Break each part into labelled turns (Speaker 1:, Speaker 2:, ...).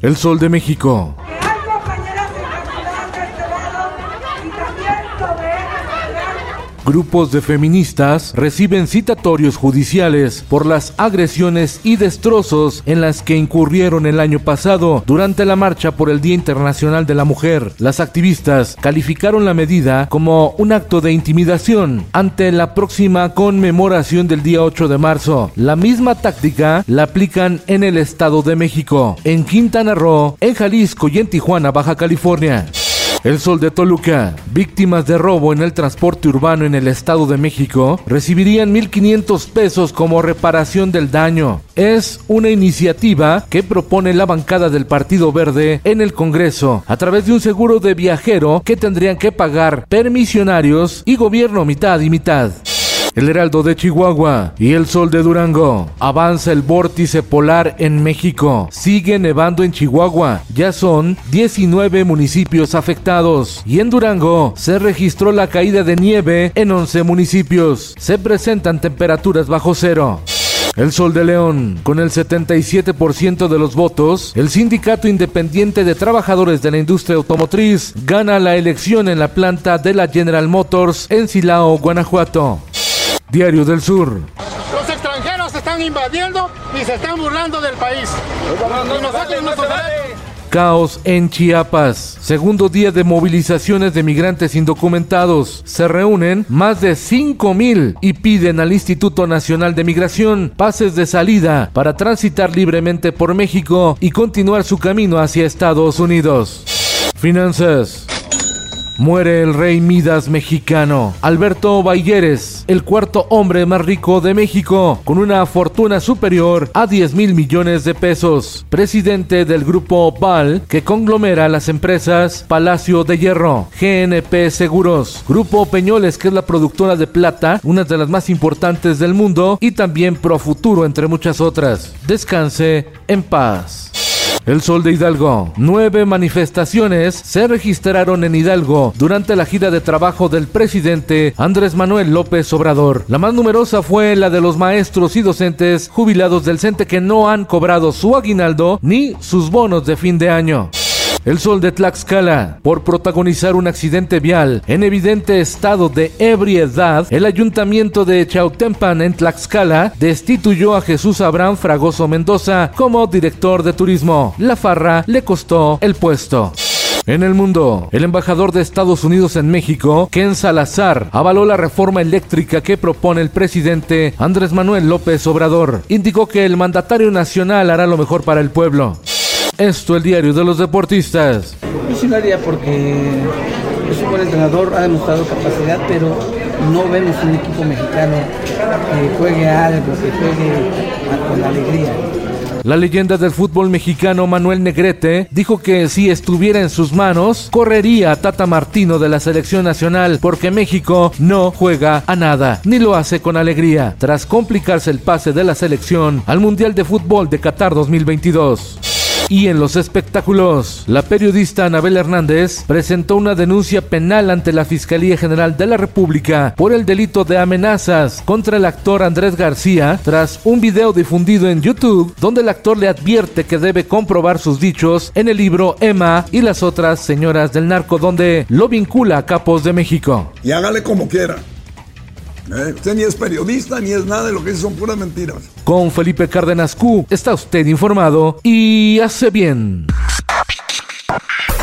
Speaker 1: El Sol de México. Grupos de feministas reciben citatorios judiciales por las agresiones y destrozos en las que incurrieron el año pasado durante la marcha por el Día Internacional de la Mujer. Las activistas calificaron la medida como un acto de intimidación ante la próxima conmemoración del día 8 de marzo. La misma táctica la aplican en el Estado de México, en Quintana Roo, en Jalisco y en Tijuana, Baja California. El Sol de Toluca, víctimas de robo en el transporte urbano en el Estado de México, recibirían 1.500 pesos como reparación del daño. Es una iniciativa que propone la bancada del Partido Verde en el Congreso a través de un seguro de viajero que tendrían que pagar permisionarios y gobierno mitad y mitad. El Heraldo de Chihuahua y el Sol de Durango. Avanza el vórtice polar en México. Sigue nevando en Chihuahua. Ya son 19 municipios afectados. Y en Durango se registró la caída de nieve en 11 municipios. Se presentan temperaturas bajo cero. El Sol de León, con el 77% de los votos, el Sindicato Independiente de Trabajadores de la Industria Automotriz gana la elección en la planta de la General Motors en Silao, Guanajuato. Diario del Sur.
Speaker 2: Los extranjeros se están invadiendo y se están burlando del país. Y nosotros nos
Speaker 1: Caos en Chiapas. Segundo día de movilizaciones de migrantes indocumentados. Se reúnen más de 5 mil y piden al Instituto Nacional de Migración pases de salida para transitar libremente por México y continuar su camino hacia Estados Unidos. Finanzas. Muere el rey Midas mexicano, Alberto Bayeres, el cuarto hombre más rico de México, con una fortuna superior a 10 mil millones de pesos. Presidente del grupo PAL, que conglomera las empresas Palacio de Hierro, GNP Seguros, Grupo Peñoles, que es la productora de plata, una de las más importantes del mundo, y también Profuturo, entre muchas otras. Descanse en paz. El Sol de Hidalgo. Nueve manifestaciones se registraron en Hidalgo durante la gira de trabajo del presidente Andrés Manuel López Obrador. La más numerosa fue la de los maestros y docentes jubilados del CENTE que no han cobrado su aguinaldo ni sus bonos de fin de año. El Sol de Tlaxcala, por protagonizar un accidente vial en evidente estado de ebriedad, el ayuntamiento de Chautempan en Tlaxcala destituyó a Jesús Abraham Fragoso Mendoza como director de turismo. La farra le costó el puesto. En el mundo, el embajador de Estados Unidos en México, Ken Salazar, avaló la reforma eléctrica que propone el presidente Andrés Manuel López Obrador. Indicó que el mandatario nacional hará lo mejor para el pueblo. Esto el diario de los deportistas.
Speaker 3: Yo sí lo haría porque es un buen entrenador, ha demostrado capacidad, pero no vemos un equipo mexicano que juegue algo, que juegue con alegría.
Speaker 1: La leyenda del fútbol mexicano Manuel Negrete dijo que si estuviera en sus manos, correría a Tata Martino de la selección nacional porque México no juega a nada, ni lo hace con alegría, tras complicarse el pase de la selección al Mundial de Fútbol de Qatar 2022. Y en los espectáculos, la periodista Anabel Hernández presentó una denuncia penal ante la Fiscalía General de la República por el delito de amenazas contra el actor Andrés García tras un video difundido en YouTube donde el actor le advierte que debe comprobar sus dichos en el libro Emma y las otras señoras del narco donde lo vincula a capos de México.
Speaker 4: Y hágale como quiera. Eh, Usted ni es periodista ni es nada de lo que dice, son puras mentiras.
Speaker 1: Con Felipe Cárdenas Q está usted informado y hace bien.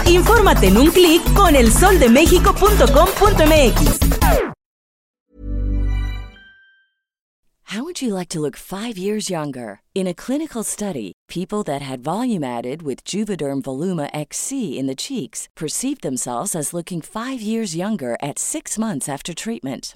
Speaker 5: Infórmate en un clic con elsoldemexico.com.mx.
Speaker 6: How would you like to look five years younger? In a clinical study, people that had volume added with Juvederm Voluma XC in the cheeks perceived themselves as looking five years younger at six months after treatment.